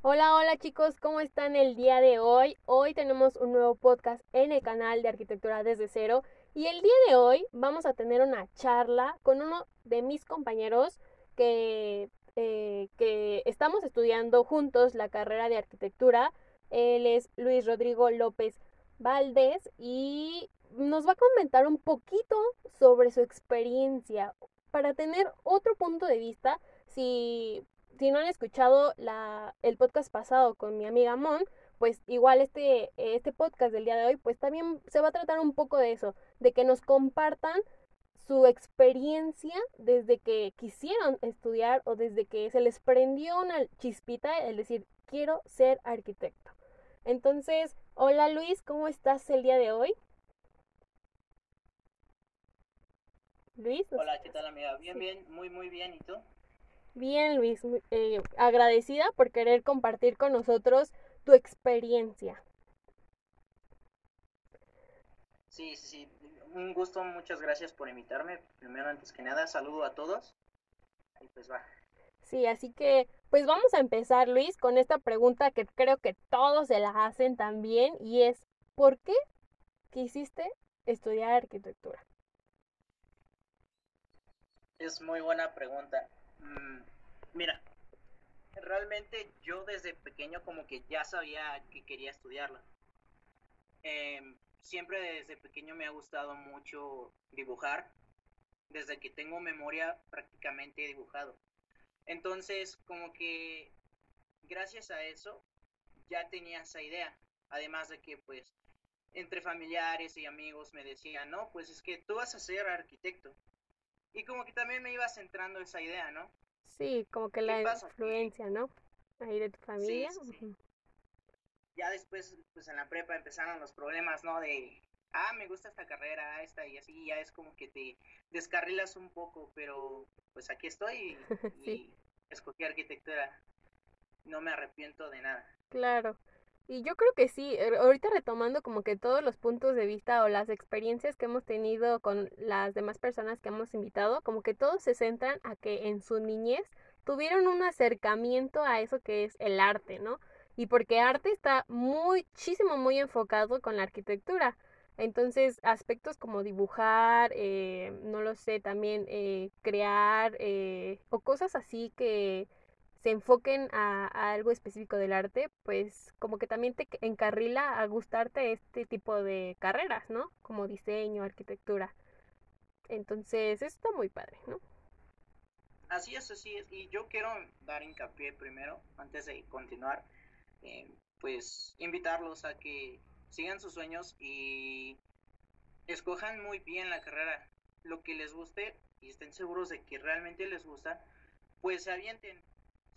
Hola, hola chicos, ¿cómo están el día de hoy? Hoy tenemos un nuevo podcast en el canal de Arquitectura desde cero y el día de hoy vamos a tener una charla con uno de mis compañeros que, eh, que estamos estudiando juntos la carrera de arquitectura. Él es Luis Rodrigo López Valdés y nos va a comentar un poquito sobre su experiencia para tener otro punto de vista. Si, si no han escuchado la, el podcast pasado con mi amiga Mon, pues igual este, este podcast del día de hoy, pues también se va a tratar un poco de eso, de que nos compartan su experiencia desde que quisieron estudiar o desde que se les prendió una chispita, el decir, quiero ser arquitecto. Entonces, hola Luis, ¿cómo estás el día de hoy? Luis. Hola, ¿qué tal amiga? Bien, bien, muy, muy bien. ¿Y tú? Bien, Luis. Eh, agradecida por querer compartir con nosotros tu experiencia. Sí, sí, sí. Un gusto, muchas gracias por invitarme. Primero, antes que nada, saludo a todos. Y pues va. Sí, así que pues vamos a empezar, Luis, con esta pregunta que creo que todos se la hacen también y es, ¿por qué quisiste estudiar arquitectura? Es muy buena pregunta. Mm, mira, realmente yo desde pequeño como que ya sabía que quería estudiarla. Em, siempre desde pequeño me ha gustado mucho dibujar. Desde que tengo memoria prácticamente he dibujado. Entonces, como que gracias a eso ya tenía esa idea. Además de que pues entre familiares y amigos me decían, no, pues es que tú vas a ser arquitecto. Y como que también me iba centrando esa idea, ¿no? Sí, como que la influencia, ¿no? Ahí de tu familia. Sí, Ya después, pues en la prepa empezaron los problemas, ¿no? De, ah, me gusta esta carrera, esta y así, ya es como que te descarrilas un poco, pero pues aquí estoy y, escogí arquitectura. No me arrepiento de nada. Claro. Y yo creo que sí, er, ahorita retomando como que todos los puntos de vista o las experiencias que hemos tenido con las demás personas que hemos invitado, como que todos se centran a que en su niñez tuvieron un acercamiento a eso que es el arte, ¿no? Y porque arte está muchísimo, muy enfocado con la arquitectura. Entonces, aspectos como dibujar, eh, no lo sé, también eh, crear eh, o cosas así que se enfoquen a, algo específico del arte, pues como que también te encarrila a gustarte este tipo de carreras, ¿no? Como diseño, arquitectura. Entonces, eso está muy padre, ¿no? Así es, así es. Y yo quiero dar hincapié primero, antes de continuar, eh, pues invitarlos a que sigan sus sueños y escojan muy bien la carrera, lo que les guste y estén seguros de que realmente les gusta, pues se avienten,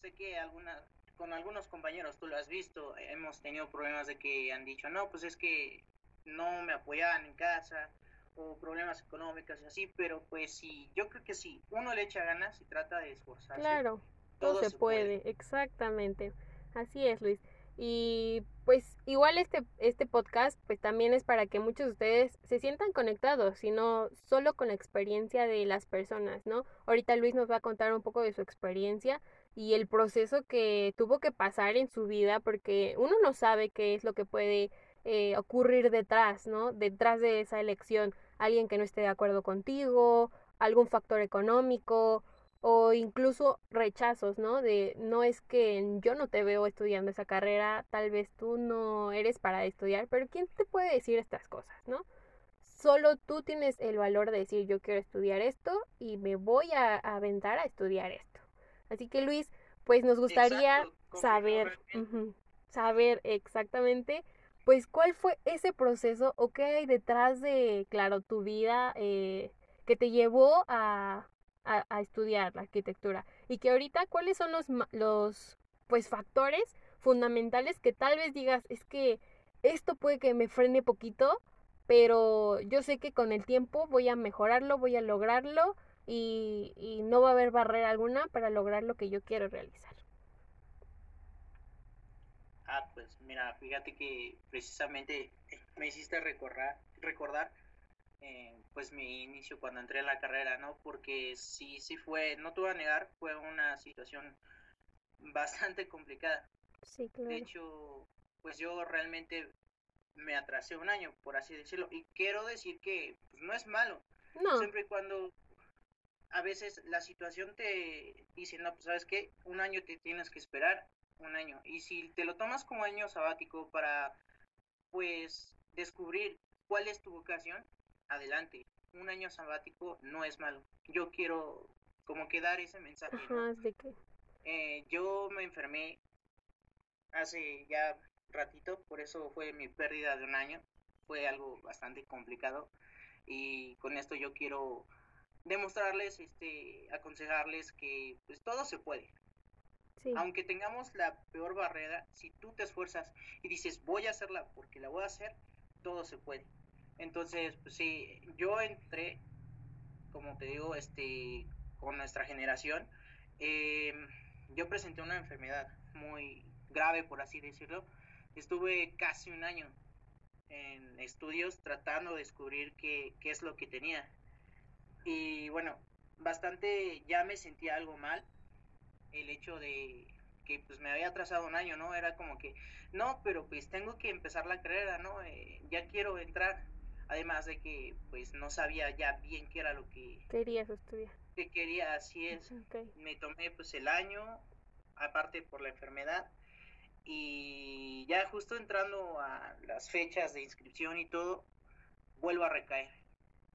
sé que alguna, con algunos compañeros, tú lo has visto, hemos tenido problemas de que han dicho, no, pues es que no me apoyaban en casa o problemas económicos y así, pero pues sí, yo creo que sí, uno le echa ganas y trata de esforzarse. Claro, todo, se, puede. exactamente. Así es, Luis. Y pues igual este, este podcast pues también es para que muchos de ustedes se sientan conectados, sino solo con la experiencia de las personas, ¿no? Ahorita Luis nos va a contar un poco de su experiencia, y el proceso que tuvo que pasar en su vida, porque uno no sabe qué es lo que puede eh, ocurrir detrás, ¿no? Detrás de esa elección, alguien que no esté de acuerdo contigo, algún factor económico o incluso rechazos, ¿no? De no es que yo no te veo estudiando esa carrera, tal vez tú no eres para estudiar, pero ¿quién te puede decir estas cosas, ¿no? Solo tú tienes el valor de decir yo quiero estudiar esto y me voy a aventar a estudiar esto. Así que Luis, pues nos gustaría saber, saber exactamente, pues cuál fue ese proceso o qué hay detrás de, claro, tu vida eh, que te llevó a, a, a, estudiar la arquitectura. Y que ahorita cuáles son los, los pues factores fundamentales que tal vez digas es que esto puede que me frene poquito pero yo sé que con el tiempo voy a mejorarlo voy a lograrlo y, y no va a haber barrera alguna para lograr lo que yo quiero realizar Ah, pues mira, fíjate que precisamente me hiciste recordar, recordar eh, pues mi inicio cuando entré en la carrera, ¿no? Porque sí, sí fue, no te voy a negar, fue una situación bastante complicada. Sí, claro. De hecho, pues yo realmente me atrasé un año, por así decirlo, y quiero decir que pues, no es malo, no. siempre y cuando a veces la situación te dice, no, pues sabes qué, un año te tienes que esperar un año. Y si te lo tomas como año sabático para, pues, descubrir cuál es tu vocación, adelante. Un año sabático no es malo. Yo quiero como que dar ese mensaje. Ajá, ¿de qué? Eh, yo me enfermé hace ya ratito, por eso fue mi pérdida de un año. Fue algo bastante complicado y con esto yo quiero demostrarles, este, aconsejarles que pues todo se puede. Sí. Aunque tengamos la peor barrera, si tú te esfuerzas y dices voy a hacerla porque la voy a hacer, todo se puede. Entonces, pues sí, yo entré, como te digo, este, con nuestra generación, eh, yo presenté una enfermedad muy grave, por así decirlo. Estuve casi un año en estudios tratando de descubrir qué, qué es lo que tenía. Y bueno, bastante ya me sentía algo mal el hecho de que pues me había atrasado un año, ¿no? Era como que, no, pero pues tengo que empezar la carrera, ¿no? Eh, ya quiero entrar. Además de que pues no sabía ya bien qué era lo que querías estudiar. Que quería, así es. Okay. Me tomé pues el año, aparte por la enfermedad. Y ya justo entrando a las fechas de inscripción y todo, vuelvo a recaer.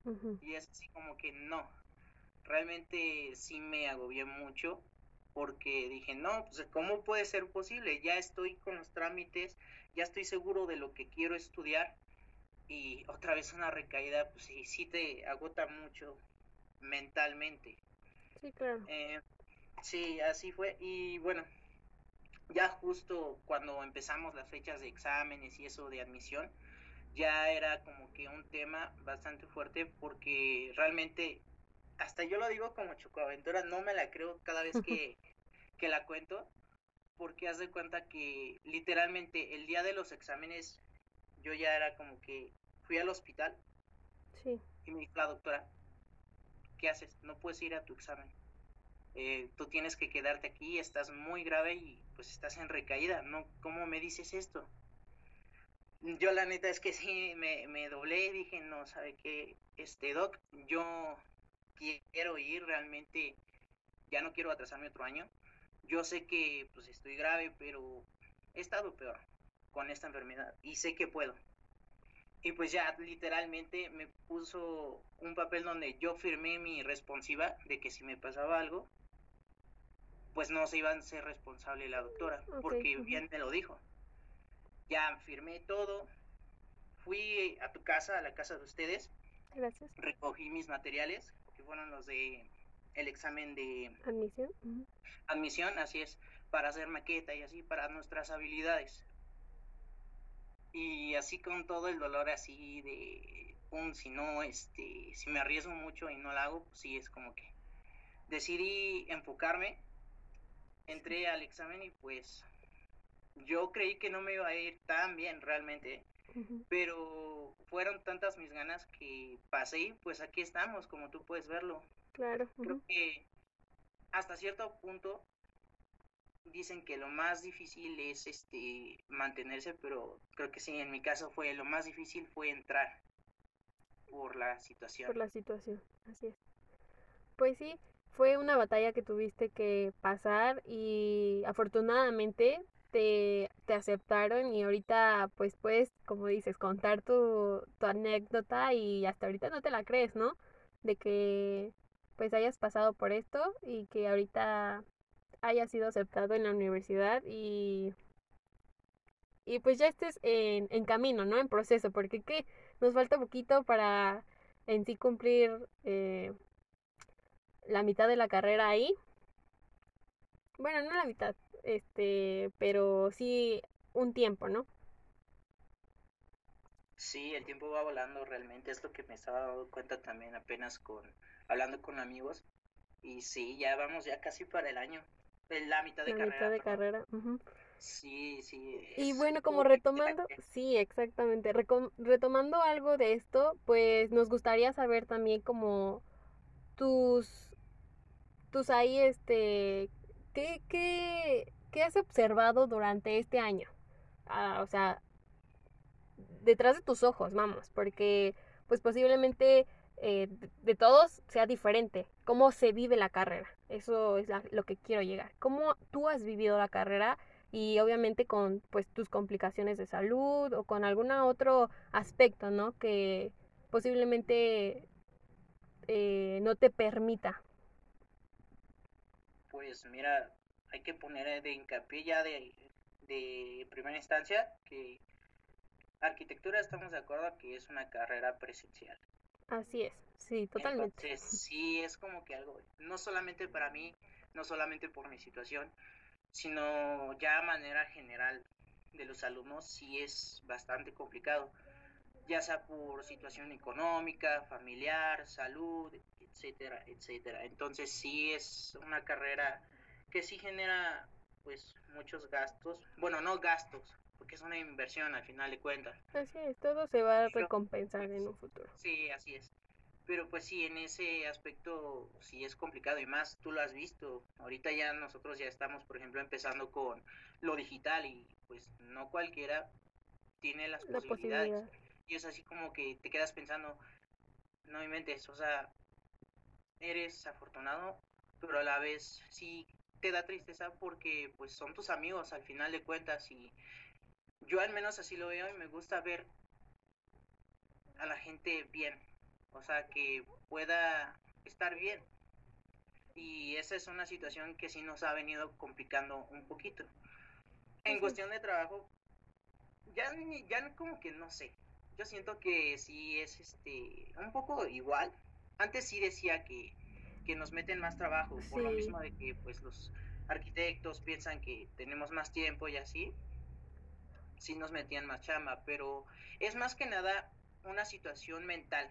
Uh -huh. Y es así como que no. Realmente sí me agobié mucho porque dije, no, pues ¿cómo puede ser posible? Ya estoy con los trámites, ya estoy seguro de lo que quiero estudiar y otra vez una recaída, pues sí, sí te agota mucho mentalmente. Sí, claro. Eh, sí, así fue. Y bueno, ya justo cuando empezamos las fechas de exámenes y eso de admisión, ya era como que un tema bastante fuerte porque realmente hasta yo lo digo como chocoaventura, no me la creo cada vez que, que la cuento, porque haz de cuenta que literalmente el día de los exámenes yo ya era como que fui al hospital sí. y me dijo la doctora, ¿qué haces? No puedes ir a tu examen. Eh, tú tienes que quedarte aquí, estás muy grave y pues estás en recaída, ¿no? ¿Cómo me dices esto? Yo la neta es que sí, me, me doblé y dije, no, ¿sabe qué? Este, Doc, yo quiero ir realmente, ya no quiero atrasarme otro año. Yo sé que pues estoy grave, pero he estado peor con esta enfermedad y sé que puedo. Y pues ya literalmente me puso un papel donde yo firmé mi responsiva de que si me pasaba algo, pues no se iba a ser responsable la doctora, okay, porque uh -huh. bien me lo dijo. Ya firmé todo, fui a tu casa, a la casa de ustedes, Gracias. recogí mis materiales, que fueron los de el examen de admisión. Uh -huh. Admisión, así es, para hacer maqueta y así para nuestras habilidades. Y así con todo el dolor así de un si no, este, si me arriesgo mucho y no lo hago, pues sí es como que decidí enfocarme, entré al examen y pues yo creí que no me iba a ir tan bien realmente, uh -huh. pero fueron tantas mis ganas que pasé y pues aquí estamos, como tú puedes verlo. Claro. Uh -huh. Creo que hasta cierto punto dicen que lo más difícil es este mantenerse, pero creo que sí, en mi caso fue lo más difícil fue entrar por la situación. Por la situación, así es. Pues sí, fue una batalla que tuviste que pasar y afortunadamente te, aceptaron y ahorita pues puedes, como dices, contar tu, anécdota y hasta ahorita no te la crees, ¿no? De que pues hayas pasado por esto y que ahorita haya sido aceptado en la universidad y, y pues ya estés en, en camino, ¿no? En proceso, porque ¿qué? Nos falta poquito para en sí cumplir eh, la mitad de la carrera ahí. Bueno, no la mitad, este, pero sí un tiempo, ¿no? Sí, el tiempo va volando realmente, es lo que me estaba dando cuenta también apenas con hablando con amigos. Y sí, ya vamos ya casi para el año, la mitad de la carrera. mitad de carrera. Sí, sí. Y bueno, como retomando, sí, exactamente, retomando algo de esto, pues nos gustaría saber también como tus, tus ahí, este, ¿qué, qué, qué has observado durante este año? Ah, o sea, detrás de tus ojos, vamos, porque pues posiblemente eh, de todos sea diferente. Cómo se vive la carrera. Eso es lo que quiero llegar. Cómo tú has vivido la carrera y obviamente con pues tus complicaciones de salud o con algún otro aspecto, ¿no? Que posiblemente eh, no te permita. Pues mira, hay que poner de hincapié ya de, de primera instancia que arquitectura estamos de acuerdo que es una carrera presencial. Así es, sí, totalmente. Entonces, sí, es como que algo, no solamente para mí, no solamente por mi situación, sino ya a manera general de los alumnos, sí es bastante complicado, ya sea por situación económica, familiar, salud, etcétera, etcétera. Entonces, sí es una carrera que sí genera pues muchos gastos, bueno, no gastos, porque es una inversión al final de cuentas. Así es, todo se va a recompensar en un futuro. Sí, así es. Pero pues sí, en ese aspecto sí es complicado y más tú lo has visto. Ahorita ya nosotros ya estamos, por ejemplo, empezando con lo digital y pues no cualquiera tiene las posibilidades. Y es así como que te quedas pensando, no me mentes, o sea, eres afortunado, pero a la vez sí te da tristeza porque pues son tus amigos al final de cuentas y yo al menos así lo veo y me gusta ver a la gente bien, o sea, que pueda estar bien. Y esa es una situación que sí nos ha venido complicando un poquito. En cuestión de trabajo, ya, ya como que no sé. Yo siento que sí es este un poco igual. Antes sí decía que, que nos meten más trabajo, por lo mismo de que pues los arquitectos piensan que tenemos más tiempo y así sí nos metían más chamba, pero es más que nada una situación mental,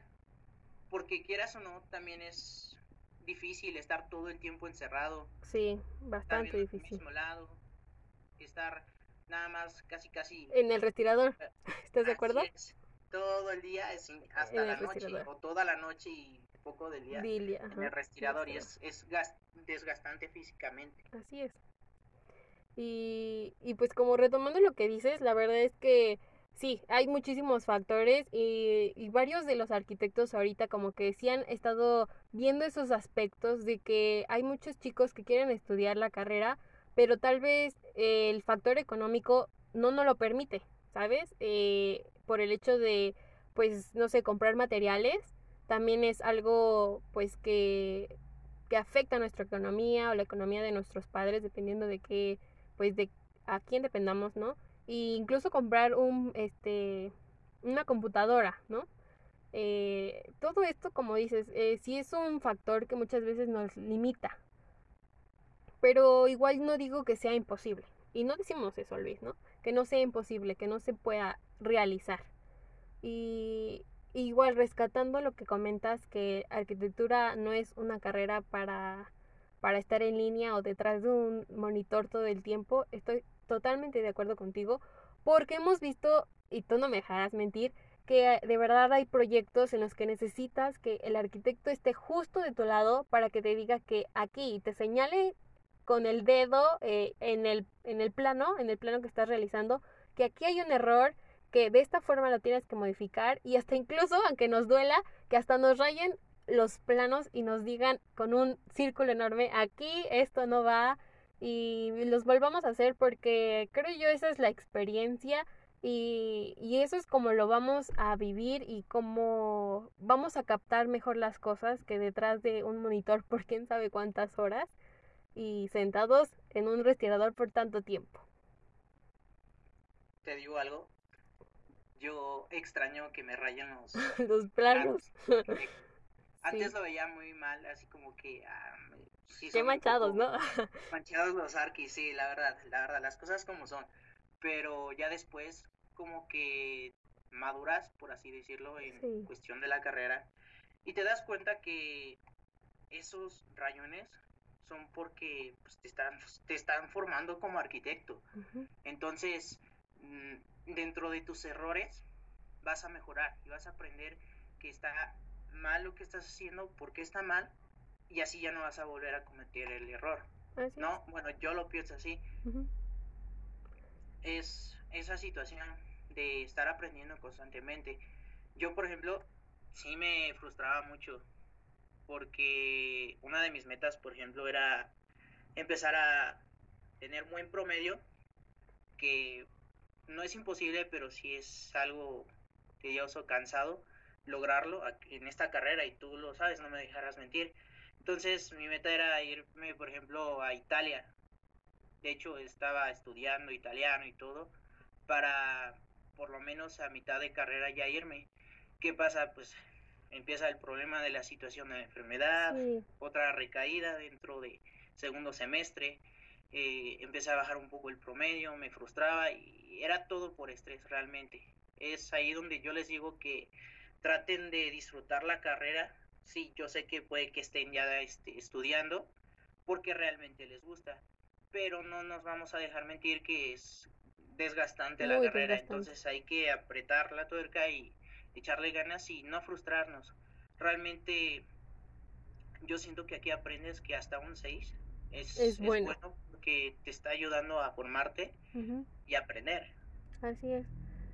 porque quieras o no, también es difícil estar todo el tiempo encerrado. Sí, bastante difícil. mismo lado, estar nada más casi casi... En el respirador, ¿estás de acuerdo? Todo el día, hasta la noche, o toda la noche y poco del día en el respirador, y es, es desgastante físicamente. Así es. Y, y pues como retomando lo que dices, la verdad es que sí, hay muchísimos factores y, y, varios de los arquitectos ahorita como que sí han estado viendo esos aspectos de que hay muchos chicos que quieren estudiar la carrera, pero tal vez el factor económico no nos lo permite, ¿sabes? Eh, por el hecho de, pues, no sé, comprar materiales, también es algo, pues, que, que afecta a nuestra economía o la economía de nuestros padres, dependiendo de qué pues de a quién dependamos, ¿no? E incluso comprar un, este, una computadora, ¿no? Eh, todo esto, como dices, eh, sí es un factor que muchas veces nos limita. Pero igual no digo que sea imposible. Y no decimos eso, Luis, ¿no? Que no sea imposible, que no se pueda realizar. Y igual rescatando lo que comentas, que arquitectura no es una carrera para para estar en línea o detrás de un monitor todo el tiempo, estoy totalmente de acuerdo contigo, porque hemos visto, y tú no me dejarás mentir, que de verdad hay proyectos en los que necesitas que el arquitecto esté justo de tu lado para que te diga que aquí te señale con el dedo eh, en, el, en el plano, en el plano que estás realizando, que aquí hay un error, que de esta forma lo tienes que modificar y hasta incluso, aunque nos duela, que hasta nos rayen los planos y nos digan con un círculo enorme, aquí esto no va y los volvamos a hacer porque creo yo esa es la experiencia y, y eso es como lo vamos a vivir y como vamos a captar mejor las cosas que detrás de un monitor por quién sabe cuántas horas y sentados en un respirador por tanto tiempo. Te digo algo, yo extraño que me rayen los, los planos. Antes lo veía muy mal, así como que... Ah, sí Qué manchados, ¿no? manchados los arquis, sí, la verdad, la verdad, las cosas como son. Pero ya después como que maduras, por así decirlo, en cuestión de la carrera. Y te das cuenta que esos rayones son porque pues, te, están, te están formando como arquitecto. Entonces, mm, dentro de tus errores, vas a mejorar y vas a aprender que está mal lo que estás haciendo, porque está mal, y así ya no vas a volver a cometer el error. ¿No? Bueno, yo lo pienso así. Es esa situación de estar aprendiendo constantemente. Yo, por ejemplo, sí me frustraba mucho porque una de mis metas, por ejemplo, era empezar a tener buen promedio, que no es imposible, pero sí es algo tedioso, cansado lograrlo en esta carrera y tú lo sabes, no me dejarás mentir. Entonces mi meta era irme, por ejemplo, a Italia. De hecho, estaba estudiando italiano y todo para por lo menos a mitad de carrera ya irme. ¿Qué pasa? Pues empieza el problema de la situación de la enfermedad, otra recaída dentro de segundo semestre, eh, empecé a bajar un poco el promedio, me frustraba y era todo por estrés realmente. Es ahí donde yo les digo que traten de disfrutar la carrera. Sí, yo sé que puede que estén ya este, estudiando porque realmente les gusta, pero no nos vamos a dejar mentir que es desgastante la carrera, entonces hay que apretar la tuerca y echarle ganas y no frustrarnos. Realmente yo siento que aquí aprendes que hasta un 6 es, bueno. Porque te está ayudando a formarte y aprender. Así es.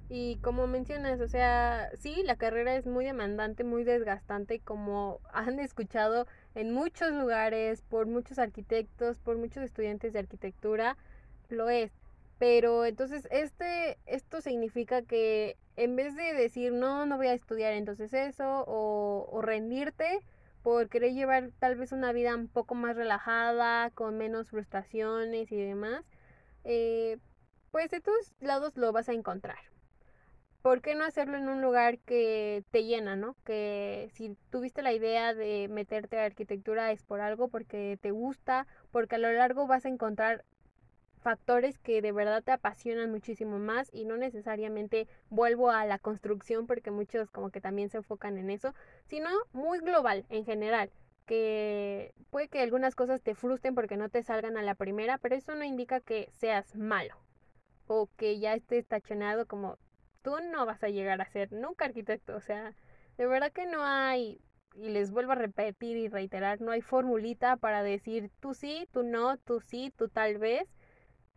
Y como mencionas, o sea, sí, la carrera es muy demandante, muy desgastante, como han escuchado en muchos lugares, por muchos arquitectos, por muchos estudiantes de arquitectura, lo es. Pero entonces este, esto significa que en vez de decir no, no voy a estudiar entonces eso o, o rendirte por querer llevar tal vez una vida un poco más relajada, con menos frustraciones y demás, eh, pues de todos lados lo vas a encontrar. ¿Por qué no hacerlo en un lugar que te llena, no? Que si tuviste la idea de meterte a arquitectura es por algo, porque te gusta, porque a lo largo vas a encontrar factores que de verdad te apasionan muchísimo más y no necesariamente vuelvo a la construcción porque muchos como que también se enfocan en eso, sino muy global en general, que puede que algunas cosas te frustren porque no te salgan a la primera, pero eso no indica que seas malo o que ya estés tachonado como tú no vas a llegar a ser nunca arquitecto, o sea, de verdad que no hay y les vuelvo a repetir y reiterar, no hay formulita para decir tú sí, tú no, tú sí, tú tal vez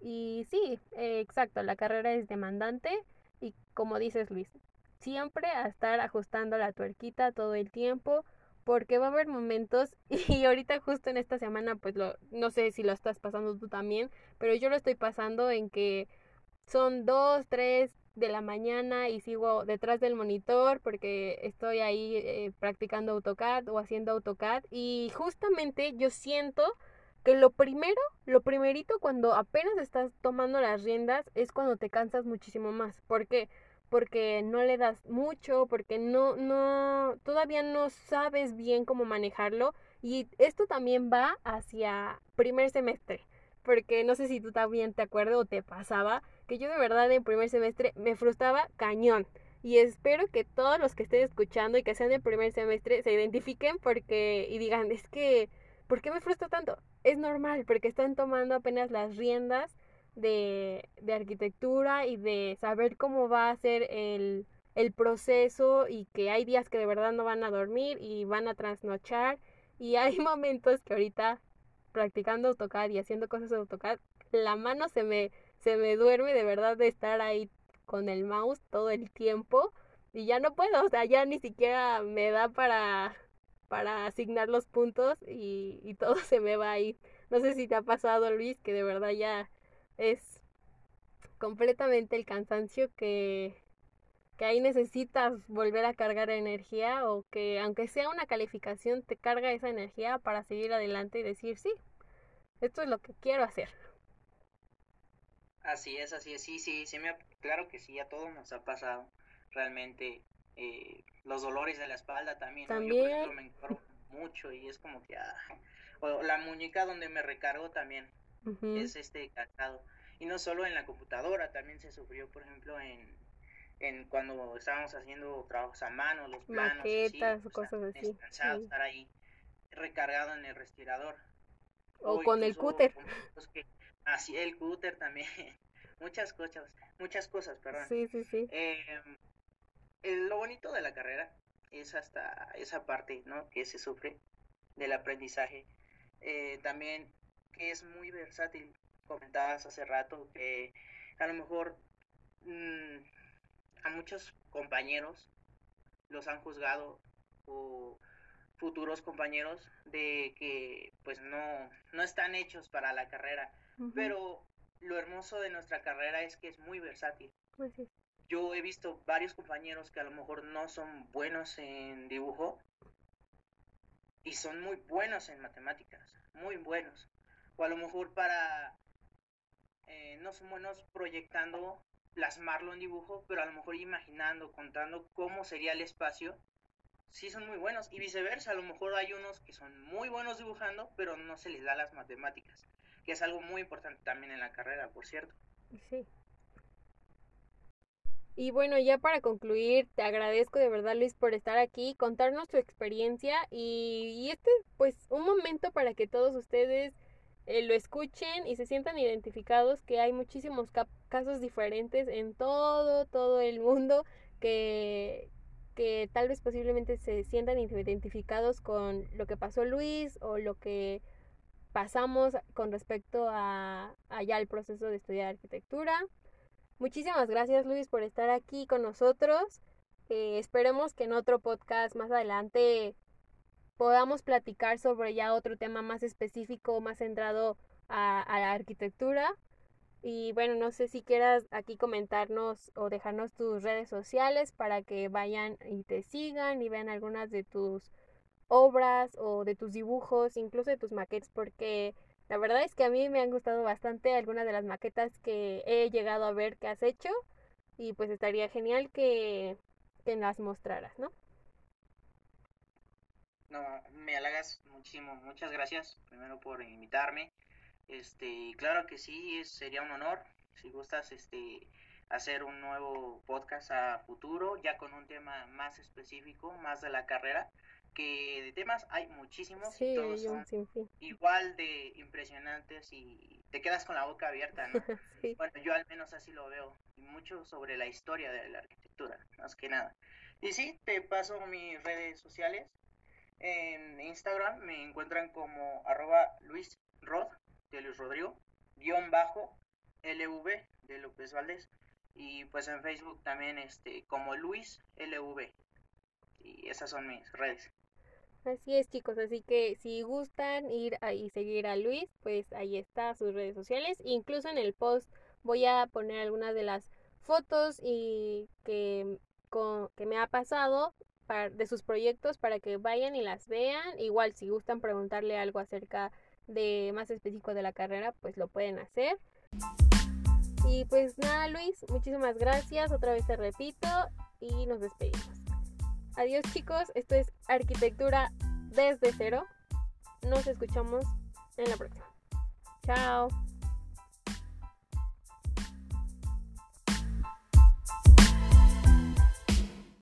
y sí, eh, exacto, la carrera es demandante y como dices Luis, siempre a estar ajustando la tuerquita todo el tiempo porque va a haber momentos y ahorita justo en esta semana pues lo no sé si lo estás pasando tú también, pero yo lo estoy pasando en que son dos, tres de la mañana y sigo detrás del monitor porque estoy ahí eh, practicando AutoCAD o haciendo AutoCAD y justamente yo siento que lo primero, lo primerito cuando apenas estás tomando las riendas es cuando te cansas muchísimo más. ¿Por qué? Porque no le das mucho, porque no, no, todavía no sabes bien cómo manejarlo. Y esto también va hacia primer semestre. Porque no sé si tú también te acuerdas o te pasaba que yo de verdad en primer semestre me frustraba cañón. Y espero que todos los que estén escuchando y que sean de primer semestre se identifiquen porque y digan, es que ¿Por qué me frustra tanto? Es normal, porque están tomando apenas las riendas de, de arquitectura y de saber cómo va a ser el, el proceso y que hay días que de verdad no van a dormir y van a trasnochar y hay momentos que ahorita practicando AutoCAD y haciendo cosas de AutoCAD, la mano se me, se me duerme de verdad de estar ahí con el mouse todo el tiempo y ya no puedo, o sea, ya ni siquiera me da para para asignar los puntos y, todo se me va ahí. No sé si te ha pasado, Luis, que de verdad ya es completamente el cansancio que, que ahí necesitas volver a cargar energía o que aunque sea una calificación te carga esa energía para seguir adelante y decir sí, esto es lo que quiero hacer. Así es, así es, sí, sí, sí, me claro que sí, a todos nos ha pasado realmente eh, los dolores de la espalda también. También. Yo, por ejemplo, me encargo mucho y es como que... Ah, o la muñeca donde me recargo también es este cansado. Y no solo en la computadora, también se sufrió, por ejemplo, en, en cuando estábamos haciendo trabajos a mano, los planos, maquetas, o cosas así. estar ahí recargado en el respirador. O, con el cúter. así, el cúter también. muchas cosas, muchas cosas, perdón. Sí, sí, sí. Em, lo bonito de la carrera es hasta esa parte, ¿no? Que se sufre del aprendizaje. Eh, también que es muy versátil. Comentabas hace rato que a lo mejor mm, a muchos compañeros los han juzgado o futuros compañeros de que pues no, no están hechos para la carrera. Pero lo hermoso de nuestra carrera es que es muy versátil. Pues Yo he visto varios compañeros que a lo mejor no son buenos en dibujo y son muy buenos en matemáticas, muy buenos. O a lo mejor para, eh, no son buenos proyectando, plasmarlo en dibujo, pero a lo mejor imaginando, contando cómo sería el espacio sí son muy buenos. Y viceversa, a lo mejor hay unos que son muy buenos dibujando, pero no se les da las matemáticas, que es algo muy importante también en la carrera, por cierto. Sí. Y bueno, ya para concluir, te agradezco de verdad Luis por estar aquí, contarnos tu experiencia y, y este pues un momento para que todos ustedes eh, lo escuchen y se sientan identificados, que hay muchísimos casos diferentes en todo, todo el mundo que, que tal vez posiblemente se sientan identificados con lo que pasó Luis o lo que pasamos con respecto a allá el proceso de estudiar arquitectura. Muchísimas gracias Luis por estar aquí con nosotros. Eh, esperemos que en otro podcast más adelante podamos platicar sobre ya otro tema más específico, más centrado a, a la arquitectura. Y bueno, no sé si quieras aquí comentarnos o dejarnos tus redes sociales para que vayan y te sigan y vean algunas de tus obras o de tus dibujos, incluso de tus maquetas, porque la verdad es que a mí me han gustado bastante algunas de las maquetas que he llegado a ver que has hecho y pues estaría genial que, que las mostraras, ¿no? No, me halagas muchísimo, muchas gracias primero por invitarme. Este, claro que sí, sería un honor. Si gustas este hacer un nuevo podcast a futuro, ya con un tema más específico, más de la carrera, que de temas hay muchísimos y todos son igual de impresionantes y te quedas con la boca abierta, ¿no? Bueno, yo al menos así lo veo, y mucho sobre la historia de la arquitectura, más que nada. Y sí, te paso mis redes sociales. En Instagram me encuentran como arroba Luis Rod, de Luis Rodrigo, guion bajo LV de López Valdés y pues en Facebook también este como Luis LV y esas son mis redes. Así es chicos, así que si gustan ir y seguir a Luis, pues ahí está sus redes sociales, incluso en el post voy a poner algunas de las fotos y que, que me ha pasado de sus proyectos para que vayan y las vean. Igual si gustan preguntarle algo acerca de más específico de la carrera, pues lo pueden hacer. Y pues nada, Luis, muchísimas gracias. Otra vez te repito y nos despedimos. Adiós chicos, esto es Arquitectura desde cero. Nos escuchamos en la próxima. Chao.